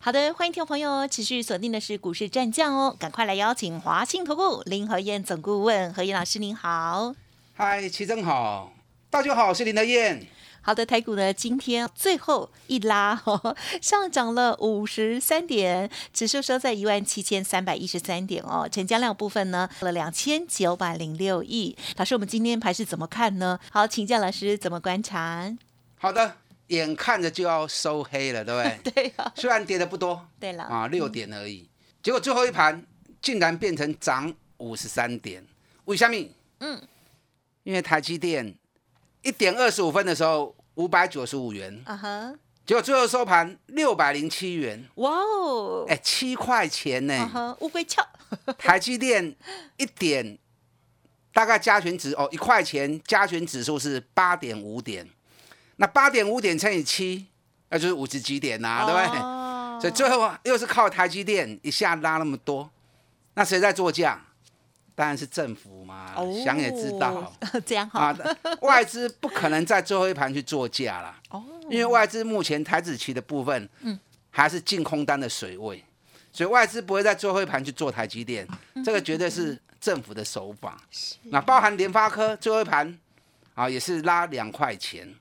好的，欢迎听众朋友持续锁定的是股市战将哦，赶快来邀请华信投顾林和燕总顾问何燕老师您好。嗨，齐真好，大家好，我是林和燕。好的，台股呢今天最后一拉，上涨了五十三点，指数收在一万七千三百一十三点哦。成交量部分呢，了两千九百零六亿。老师，我们今天盘是怎么看呢？好，请教老师怎么观察？好的，眼看着就要收黑了，对不对？对啊，虽然跌的不多，对了。啊，六点而已，结果最后一盘竟然变成涨五十三点，为什么？嗯，因为台积电一点二十五分的时候五百九十五元，啊哈，结果最后收盘六百零七元，哇哦，哎，七块钱呢。乌龟翘，台积电一点大概加权指哦，一块钱加权指数是八点五点，那八点五点乘以七，那就是五十几点呐、对不对？哦所以最后又是靠台积电一下拉那么多，那谁在做价？当然是政府嘛，哦想也知道 这样好啊，外资不可能在最后一盘去做价啦，哦，因为外资目前台子期的部分，还是净空单的水位，所以外资不会在最后一盘去做台积电，这个绝对是政府的手法。那包含联发科最后一盘啊，也是拉两块钱。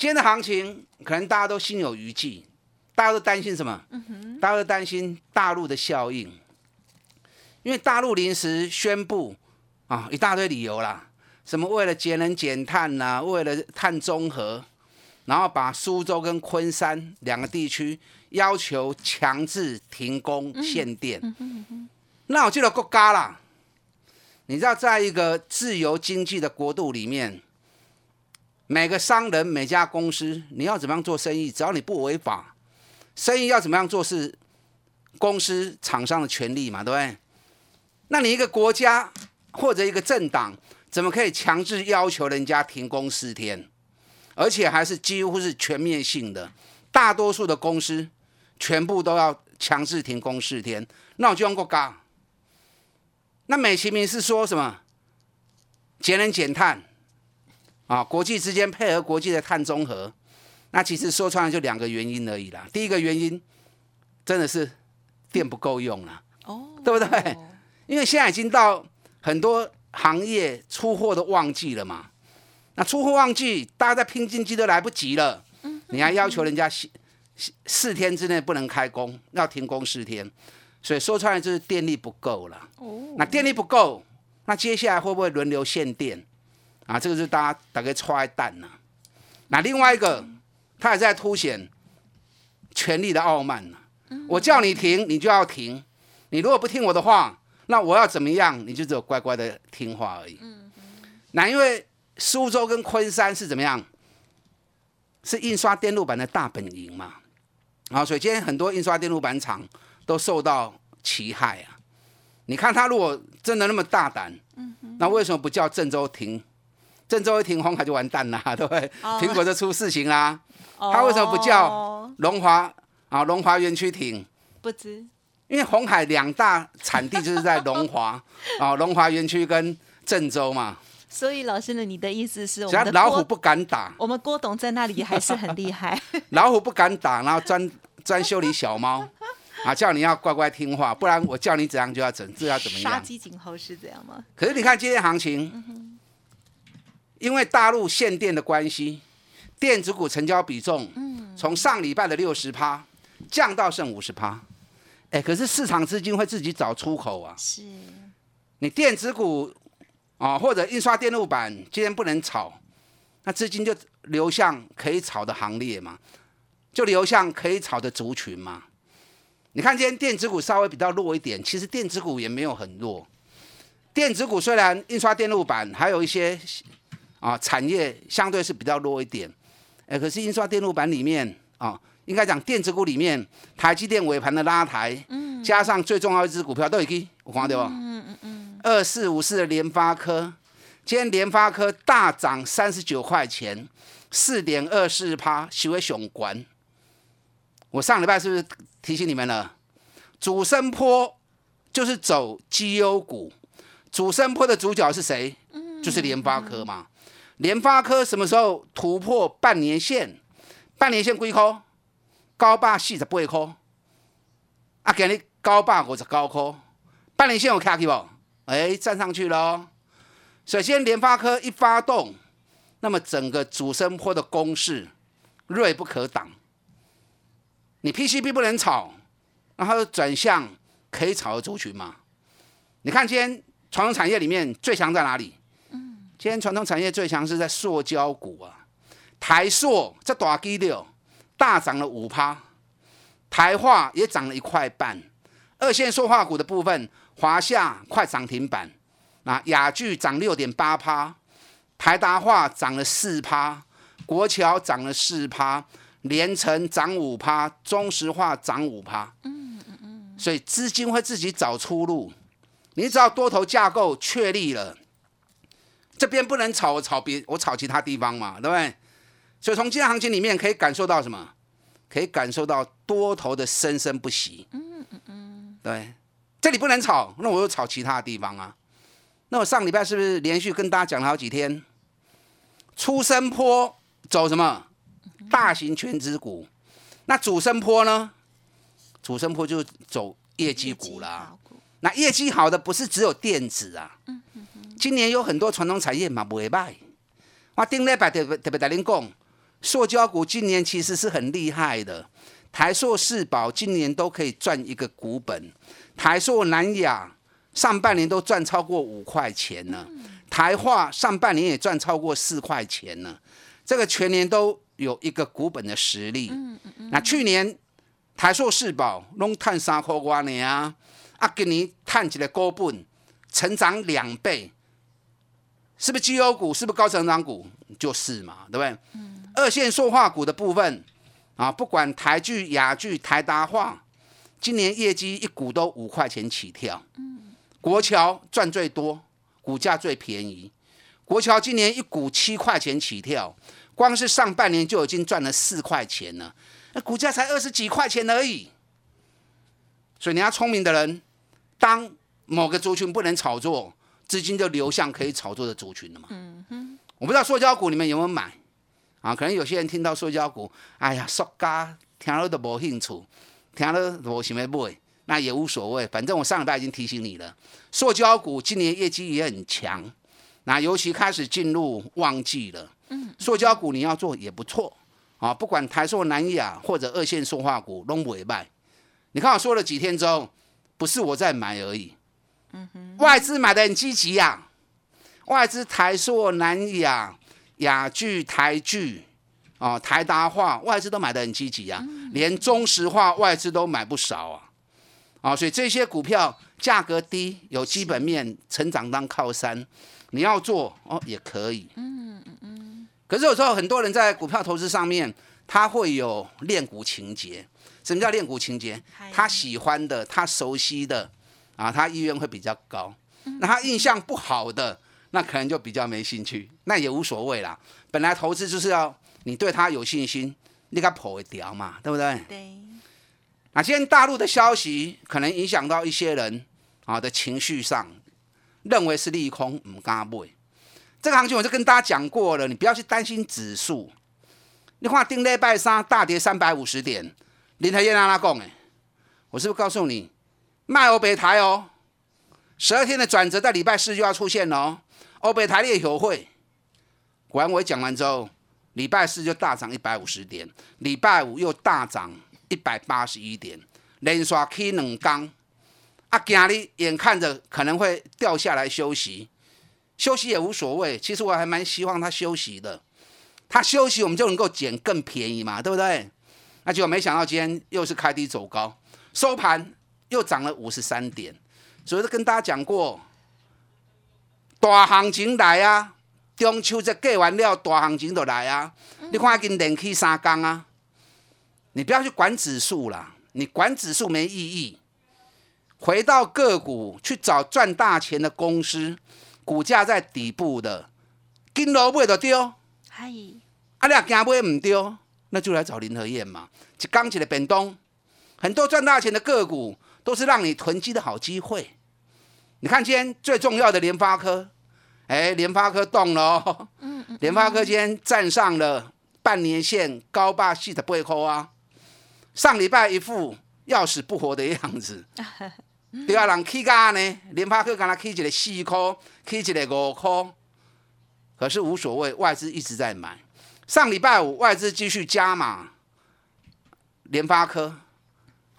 今天的行情可能大家都心有余悸，大家都担心什么？大家都担心大陆的效应，因为大陆临时宣布啊一大堆理由啦，什么为了节能减碳呐、为了碳中和，然后把苏州跟昆山两个地区要求强制停工限电。那我记得国家啦，你知道，在一个自由经济的国度里面，每个商人、每家公司，你要怎么样做生意，只要你不违法，生意要怎么样做是公司厂商的权利嘛，对不对？那你一个国家或者一个政党，怎么可以强制要求人家停工四天？而且还是几乎是全面性的，大多数的公司全部都要强制停工四天。那我就用国家。那美其名是说什么节能减碳啊，国际之间配合国际的碳中和。那其实说穿了就两个原因而已啦。第一个原因真的是电不够用了，哦，对不对？因为现在已经到很多行业出货的旺季了嘛。那出货旺季，大家在拼经济都来不及了，你还要求人家四四四天之内不能开工，要停工四天，所以说穿了就是电力不够了。哦，那电力不够，那接下来会不会轮流限电啊？这个是大家大概揣蛋呐、那另外一个，他也在凸显权力的傲慢呐、我叫你停，你就要停。你如果不听我的话，那我要怎么样，你就只有乖乖的听话而已。那因为苏州跟昆山是怎么样？是印刷电路板的大本营嘛，啊，所以今天很多印刷电路板厂都受到其害啊。你看他如果真的那么大胆，那为什么不叫郑州停？郑州一停，红海就完蛋啦，对不对？哦苹果就出事情啦。他为什么不叫龙华啊？龙华园区停？不知因为红海两大产地就是在龙华啊，龙华园区跟郑州嘛，所以老师呢，你的意思是我只要老虎不敢打，我们郭董在那里还是很厉害，老虎不敢打，然后专专修理小猫啊，叫你要乖乖听话，不然我叫你怎样就要怎，这要怎么样杀样？鸡儆猴是这样吗？可是你看今天行情，因为大陆限电的关系，电子股成交比重，从上礼拜的六十趴降到剩五十趴。哎，可是市场资金会自己找出口啊。是，你电子股啊，或者印刷电路板今天不能炒，那资金就流向可以炒的行列嘛，就流向可以炒的族群嘛。你看今天电子股稍微比较弱一点，其实电子股也没有很弱。电子股虽然印刷电路板还有一些啊产业相对是比较弱一点，哎，可是印刷电路板里面啊，应该讲电子股里面，台积电尾盘的拉抬，嗯加上最重要一只股票都已经我看到吧，二四五四的联发科，今天联发科大涨三十九块钱，四点二四趴，收为雄关。我上礼拜是不是提醒你们了？主升坡就是走绩优股，主升坡的主角是谁？就是联发科嘛。联发科什么时候突破半年线？半年线几块？高八四十八块。啊，给你高八五十高块。半年线有卡起不？哎，站上去了。首先，联发科一发动，那么整个主升坡的攻势锐不可挡。你 PCB 不能炒，然后转向可以炒的族群嘛？你看今天传统产业里面最强在哪里？今天传统产业最强是在塑胶股啊，台塑这大基六大涨了五趴，台化也涨了一块半，二线塑化股的部分，华夏快涨停板，那雅聚涨六点八趴，台达化涨了四趴，国桥涨了四趴，连城涨五趴，中石化涨五趴，嗯嗯嗯，所以资金会自己找出路，你只要多头架构确立了。这边不能炒，我炒别我炒其他地方嘛，对不对？所以从今天行情里面可以感受到什么？可以感受到多头的生生不息。嗯嗯嗯，对，这里不能炒，那我又炒其他的地方啊。那我上礼拜是不是连续跟大家讲了好几天？出生坡走什么？大型全职股。那主升坡呢？主升坡就走业绩股啦。那业绩好的不是只有电子啊。今年有很多传统产业嘛不会卖，我顶礼拜特别特别跟您讲，塑胶股今年其实是很厉害的，台塑、世宝今年都可以赚一个股本，台塑、南亚上半年都赚超过五块钱呢，台化上半年也赚超过四块钱呢，这个全年都有一个股本的实力。那去年台塑、世宝拢探三块瓜呢啊，啊今年探起来股本成长两倍。是不是绩优股？是不是高成长股？就是嘛，对不对？二线塑化股的部分啊，不管台剧、雅剧、台达化，今年业绩一股都五块钱起跳。国桥赚最多，股价最便宜。国桥今年一股七块钱起跳，光是上半年就已经赚了四块钱了，那股价才二十几块钱而已。所以你要聪明的人，当某个族群不能炒作。资金就流向可以炒作的族群了嘛？嗯哼，我不知道塑胶股你们有没有买啊？可能有些人听到塑胶股，哎呀，塑胶听了都无兴趣，听了无想要买，那也无所谓。反正我上礼拜已经提醒你了，塑胶股今年业绩也很强，那尤其开始进入旺季了。嗯，塑胶股你要做也不错啊，不管台塑、南亚或者二线塑化股都不会卖。你看我说了几天之后，不是我在买而已。外资买的很积极呀，外资台塑、南亚、亚巨、台巨，哦，台达化，外资都买的很积极呀，连中石化外资都买不少啊，啊，所以这些股票价格低，有基本面，成长当靠山，你要做哦也可以。嗯嗯嗯。可是有时候很多人在股票投资上面，他会有练股情节。什么叫练股情节？他喜欢的，他熟悉的。啊，他意愿会比较高，那他印象不好的，那可能就比较没兴趣，那也无所谓啦。本来投资就是要你对他有信心，你给破一条嘛，对不对？对。那今天大陆的消息可能影响到一些人啊的情绪上，认为是利空，唔敢买。这个行情我就跟大家讲过了，你不要去担心指数。你看定礼拜三大跌三百五十点，林台燕阿拉讲诶，我是不是告诉你？卖欧北台哦，十二天的转折在礼拜四就要出现哦。欧北台列友会，果然我讲完之后，礼拜四就大涨一百五十点，礼拜五又大涨一百八十一点，连刷 K 两缸。啊，今日眼看着可能会掉下来休息，休息也无所谓。其实我还蛮希望他休息的，他休息我们就能够捡更便宜嘛，对不对？那结果没想到今天又是开低走高，收盘。又涨了五十三点，所以都跟大家讲过，大行情来啊！中秋节过完了，大行情就来啊！你看已经连起三缸啊！你不要去管指数啦，你管指数没意义。回到个股去找赚大钱的公司，股价在底部的，金楼买就丢，嗨，啊，你若惊买唔丢，那就来找林和燕嘛。一刚起的变动，很多赚大钱的个股都是让你囤积的好机会。你看今天最重要的联发科，哎，联发科动了哦，嗯，联发科今天站上了半年线高霸系的背后啊，上礼拜一副要死不活的样子。对啊人起价呢，联发科刚才起一个四块，起一个五块，可是无所谓，外资一直在买。上礼拜五外资继续加码，联发科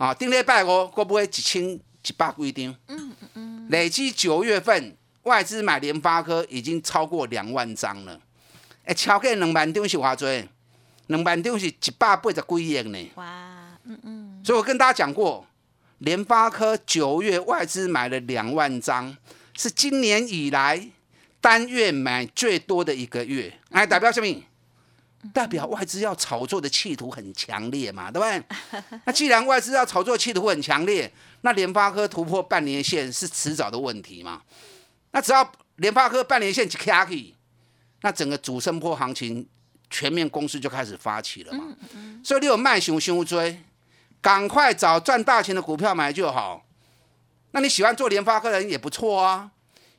啊，顶礼拜五会不会一千一百几张？嗯嗯嗯。累计九月份外资买联发科已经超过两万张了，哎，超过两万张是偌多？两万张是一百八十几亿呢。哇，嗯嗯。所以我跟大家讲过。联发科九月外资买了两万张，是今年以来单月买最多的一个月。哎，代表什么？代表外资要炒作的企图很强烈嘛，对不对？那既然外资要炒作企图很强烈，那联发科突破半年线是迟早的问题嘛？那只要联发科半年线一卡起，那整个主升波行情全面攻势就开始发起了嘛。所以你有慢熊熊追。赶快找赚大钱的股票买就好。那你喜欢做联发科的人也不错啊。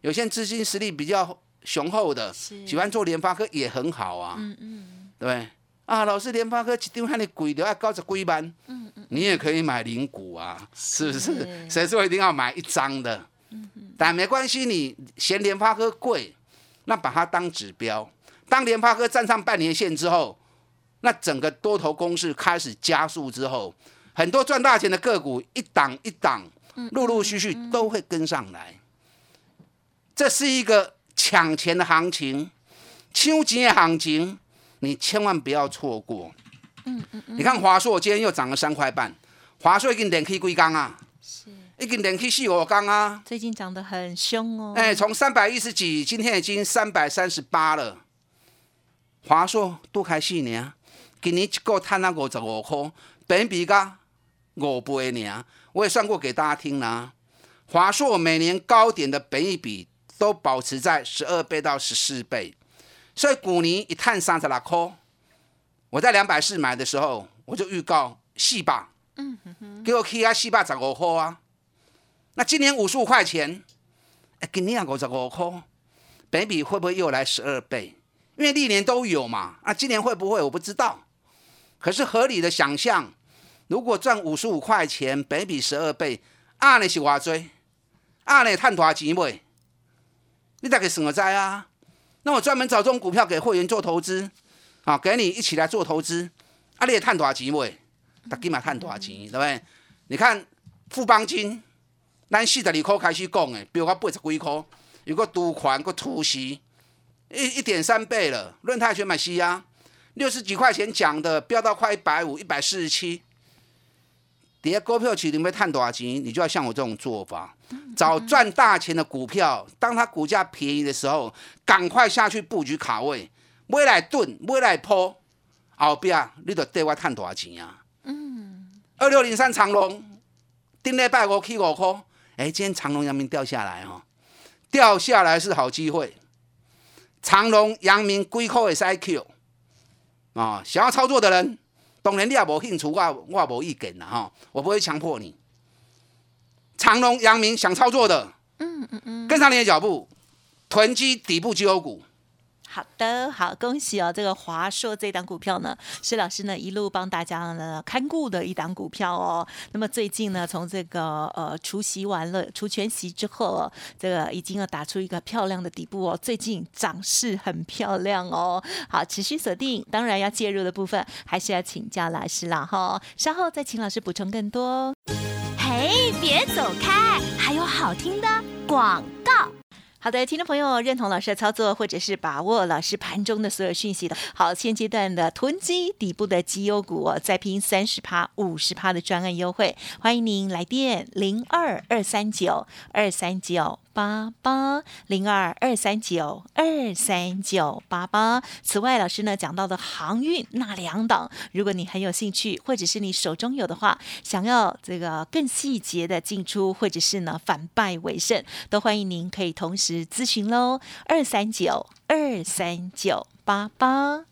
有些资金实力比较雄厚的，喜欢做联发科也很好啊。嗯嗯，对啊，老师，联发科一张喊你贵的要高着贵班。嗯嗯，你也可以买零股啊，是不是？谁说一定要买一张的？嗯嗯，但没关系，你嫌联发科贵，那把它当指标。当联发科站上半年线之后，那整个多头攻势开始加速之后。很多赚大钱的个股，一档一档，陆陆续续都会跟上来。这是一个抢钱的行情，抢钱的行情，你千万不要错过。嗯嗯嗯。你看华硕今天又涨了三块半，华硕已经连 K 几缸啊？是，已经连 K 四五缸啊。最近涨得很凶哦。哎，从三百一十几，今天已经三百三十八了。华硕多开四年，今年一个赚那五十五块，本比噶。五倍呢，我也算过给大家听啦。华硕每年高点的本益比都保持在十二倍到十四倍，所以股尼一探三十六块，我在两百四买的时候，我就预告细霸，嗯哼哼，给我 K 啊细霸十五块啊。那今年五十五块钱，今年五十五块，本比会不会又来十二倍？因为历年都有嘛，啊，今年会不会我不知道，可是合理的想象。如果赚五十五块钱，本比十二倍，啊，你是偌多？啊，你赚多少钱未？你大概算个在啊？那我专门找这种股票给会员做投资，啊，给你一起来做投资，啊，你也赚多少钱未？大起码赚多少钱，对不对？你看富邦金，咱四十二块开始讲的，比如讲八十几块，有个都款个突袭，一一点三倍了。润泰全买西啊，六十几块钱讲的，飙到快一百五，一百四十七。底下股票市场要赚多少钱，你就要像我这种做法，找赚大钱的股票，当它股价便宜的时候，赶快下去布局卡位，买来蹲，买来抛，后边你就对我赚多少钱啊？嗯，二六零三长隆，顶礼拜五去五块，哎，今天长隆阳明掉下来哈，掉下来是好机会，长隆阳明几块的 I Q 啊，想要操作的人。当然你也无兴趣，我我无意见啦哈，我不会强迫你。长隆、阳明想操作的，嗯嗯嗯，跟上你的脚步，囤积底部绩优股。好的，好，恭喜哦！这个华硕这档股票呢，施老师呢一路帮大家呢看顾的一档股票哦。那么最近呢，从这个呃除夕完了，除全息之后，这个已经要打出一个漂亮的底部哦。最近涨势很漂亮哦。好，持续锁定，当然要介入的部分还是要请教老师了哈。稍后再请老师补充更多。嘿，别走开，还有好听的广告。好的，听众朋友认同老师的操作，或者是把握老师盘中的所有讯息的，好，现阶段的囤积底部的绩优股，再拼三十趴、五十趴的专案优惠，欢迎您来电零二二三九二三九。八八零二二三九二三九八八。此外，老师呢讲到的航运那两档，如果你很有兴趣，或者是你手中有的话，想要这个更细节的进出，或者是呢反败为胜，都欢迎您可以同时咨询喽。二三九二三九八八。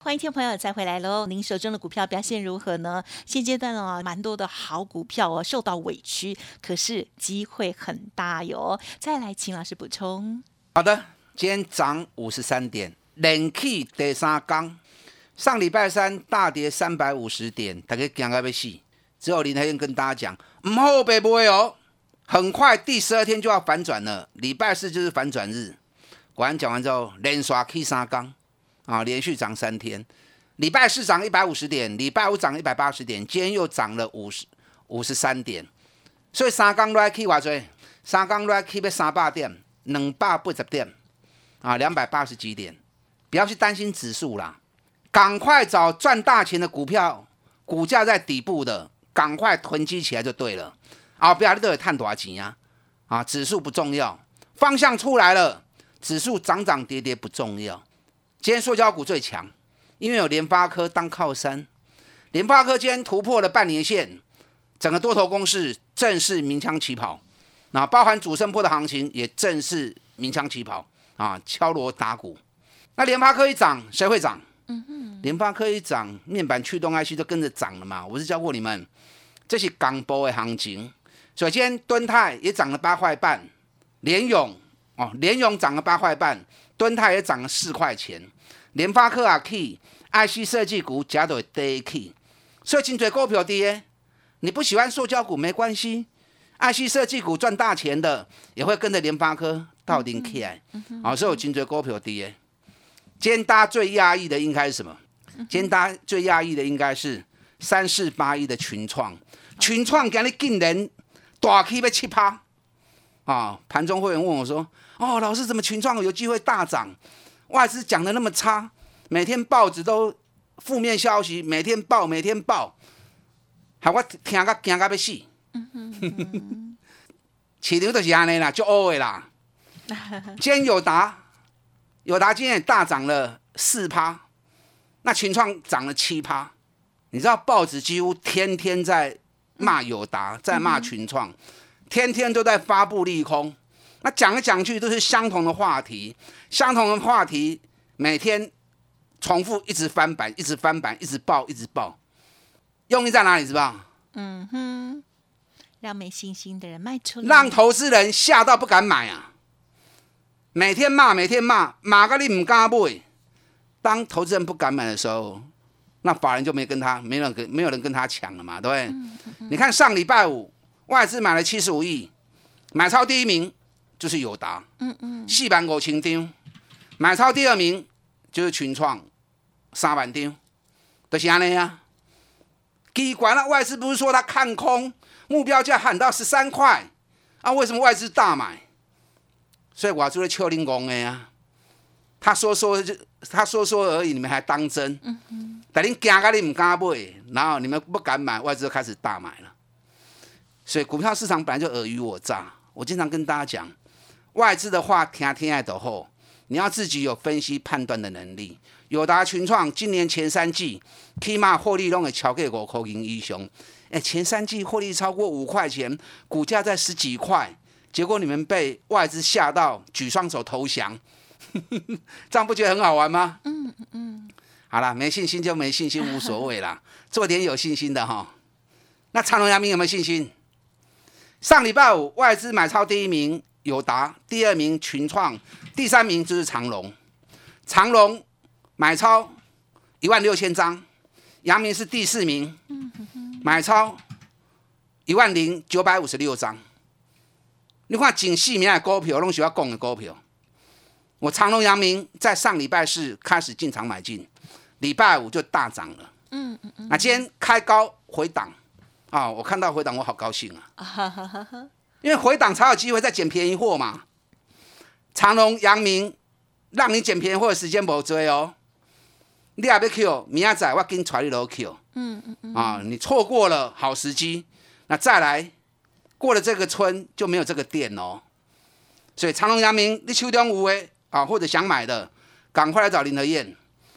欢迎听朋友再回来喽！您手中的股票表现如何呢？现阶段哦，蛮多的好股票哦受到委屈，可是机会很大哟。再来，请老师补充。好的，今天涨五十三点，连起第三缸。上礼拜三大跌三百五十点，大家惊到要死。只有林台燕跟大家讲，唔好被不会哦，很快第十二天就要反转了。礼拜四就是反转日。果然讲完之后，连刷 K 三缸。啊，连续涨三天，礼拜四涨一百五十点，礼拜五涨一百八十点，今天又涨了五十五十三点，所以三缸来去偌多，三缸来去要三百点，两百八十点，啊，两百八十几点，不要去担心指数啦，赶快找赚大钱的股票，股价在底部的，赶快囤积起来就对了，啊，不要你都有赚多少钱呀，啊，指数不重要，方向出来了，指数涨涨跌跌不重要。今天塑胶股最强，因为有联发科当靠山。联发科今天突破了半年线，整个多头攻势正式鸣枪起跑。那包含主升波的行情也正式鸣枪起跑啊，敲锣打鼓。那联发科一涨，谁会涨？嗯哼，联发科一涨，面板驱动 IC 都跟着涨了嘛。我是教过你们，这是港波的行情。首先，敦泰也涨了八块半，联勇哦，联勇涨了八块半。敦泰也涨了四块钱，联发科啊 key，IC 设计股加到低 key，所以真多股票跌，你不喜欢塑胶股没关系，IC 设计股赚大钱的也会跟着联发科到顶 key 所以有真多股票跌。今天大家最压抑的应该是什么？今天大家最压抑的应该是三四八一的群创，群创今日竟然大 K 要七趴，啊，盘中会员问我说。哦，老师怎么群创有机会大涨？外资讲的那么差，每天报纸都负面消息，每天报，每天报，害我听个惊个要死。市场就是安尼啦，就 O 的啦。今天友达，友达今天也大涨了四趴，那群创涨了七趴。你知道报纸几乎天天在骂友达，在骂群创，天天都在发布利空。那讲来讲去都是相同的话题，相同的话题每天重复，一直翻版，一直翻版，一直爆，一直爆。用意在哪里？是吧嗯哼，让没信心的人卖出，让投资人吓到不敢买啊！每天骂，每天骂，骂个你唔敢买。当投资人不敢买的时候，那法人就没跟他，没人跟，没有人跟他抢了嘛，对不对？你看上礼拜五外资买了七十五亿，买超第一名。就是友达，嗯嗯，四万五千张，买超第二名就是群创，三万张，就是安尼啊。奇怪了，外资不是说他看空，目标价喊到十三块，啊，为什么外资大买？所以我做了秋林公的呀。他说说就他说说而已，你们还当真？嗯嗯。但你惊个你唔敢买，然后你们不敢买，外资就开始大买了。所以股票市场本来就尔虞我诈，我经常跟大家讲。外资的话听听爱的后，你要自己有分析判断的能力。友达群创今年前三季起码获利拢会超过五块钱以上，哎，前三季获利超过五块钱，股价在十几块，结果你们被外资吓到举双手投降，这样不觉得很好玩吗？嗯嗯。好了，没信心就没信心，无所谓啦，做点有信心的哈。那长隆、阳明有没有信心？上礼拜五外资买超第一名友达，第二名群创，第三名就是长隆。长隆买超一万六千张，阳明是第四名，买超一万零九百五十六张。你看，近四名的股票，拢是要讲的股票。我长隆、阳明在上礼拜四开始进场买进，礼拜五就大涨了。嗯嗯嗯。那今天开高回档啊，我看到回档，我好高兴啊！因为回档才有机会再捡便宜货嘛。长隆、阳明让你捡便宜货的时间不追哦。你也要 Q，明仔载我给你传你楼 Q。嗯嗯嗯。啊，你错过了好时机，那再来。过了这个村就没有这个店哦，所以长隆、阳明你手中有诶啊，或者想买的，赶快来找林德燕，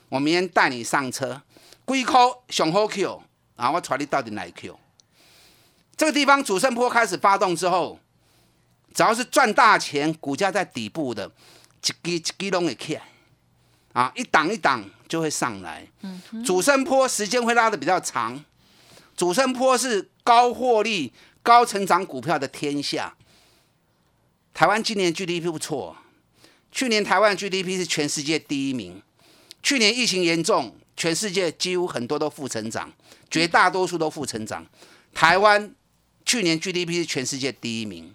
我明天带你上车，龟壳上好 Q 啊，我传你到底来 Q？这个地方主升坡开始发动之后，只要是赚大钱，股价在底部的，一基一基拢会起来，啊，一档一档就会上来。嗯，主升坡时间会拉的比较长，主升坡是高获利。高成长股票的天下，台湾今年 GDP 不错，去年台湾 GDP 是全世界第一名。去年疫情严重，全世界几乎很多都负成长，绝大多数都负成长。台湾去年 GDP 是全世界第一名。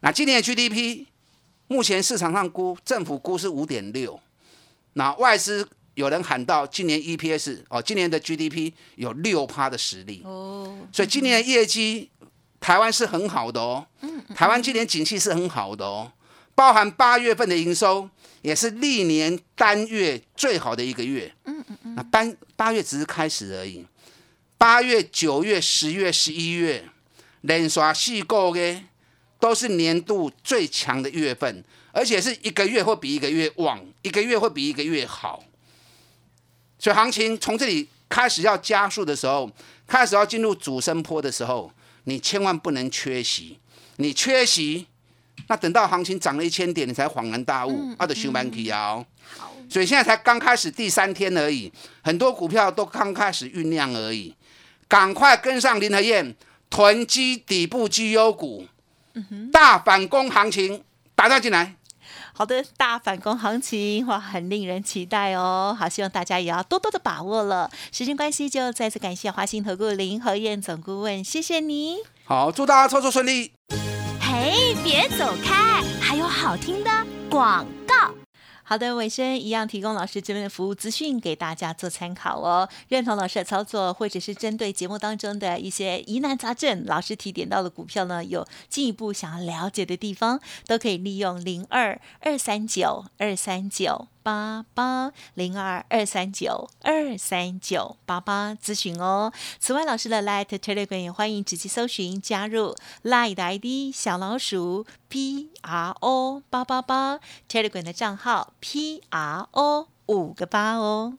那今年的 GDP 目前市场上估，政府估是五点六。那外资有人喊到今年 EPS 哦，今年的 GDP 有六趴的实力哦，所以今年的业绩。台湾是很好的哦，台湾今年景气是很好的哦，包含八月份的营收也是历年单月最好的一个月。嗯嗯嗯，那单八月只是开始而已，八月、九月、十月、十一月连刷四个月都是年度最强的月份，而且是一个月会比一个月旺，一个月会比一个月好。所以行情从这里开始要加速的时候，开始要进入主升坡的时候。你千万不能缺席，你缺席，那等到行情涨了一千点，你才恍然大悟，啊，的修满起啊！好，所以现在才刚开始第三天而已，很多股票都刚开始酝酿而已，赶快跟上林和燕，囤积底部绩优股，大反攻行情打造进来。好的，大反攻行情哇，很令人期待哦。好，希望大家也要多多的把握了。时间关系，就再次感谢华兴投顾林和燕总顾问，谢谢你。好，祝大家操作顺利。嘿，别走开，还有好听的广告。好的，尾声一样提供老师这边的服务资讯给大家做参考哦。认同老师的操作，或者是针对节目当中的一些疑难杂症，老师提点到的股票呢，有进一步想要了解的地方，都可以利用零二二三九二三九。八八零二二三九二三九八八咨询哦。此外，老师的 Light Telegram 也欢迎直接搜寻加入 Light ID 小老鼠 P R O 八八八 Telegram 的账号 P R O 五个八哦。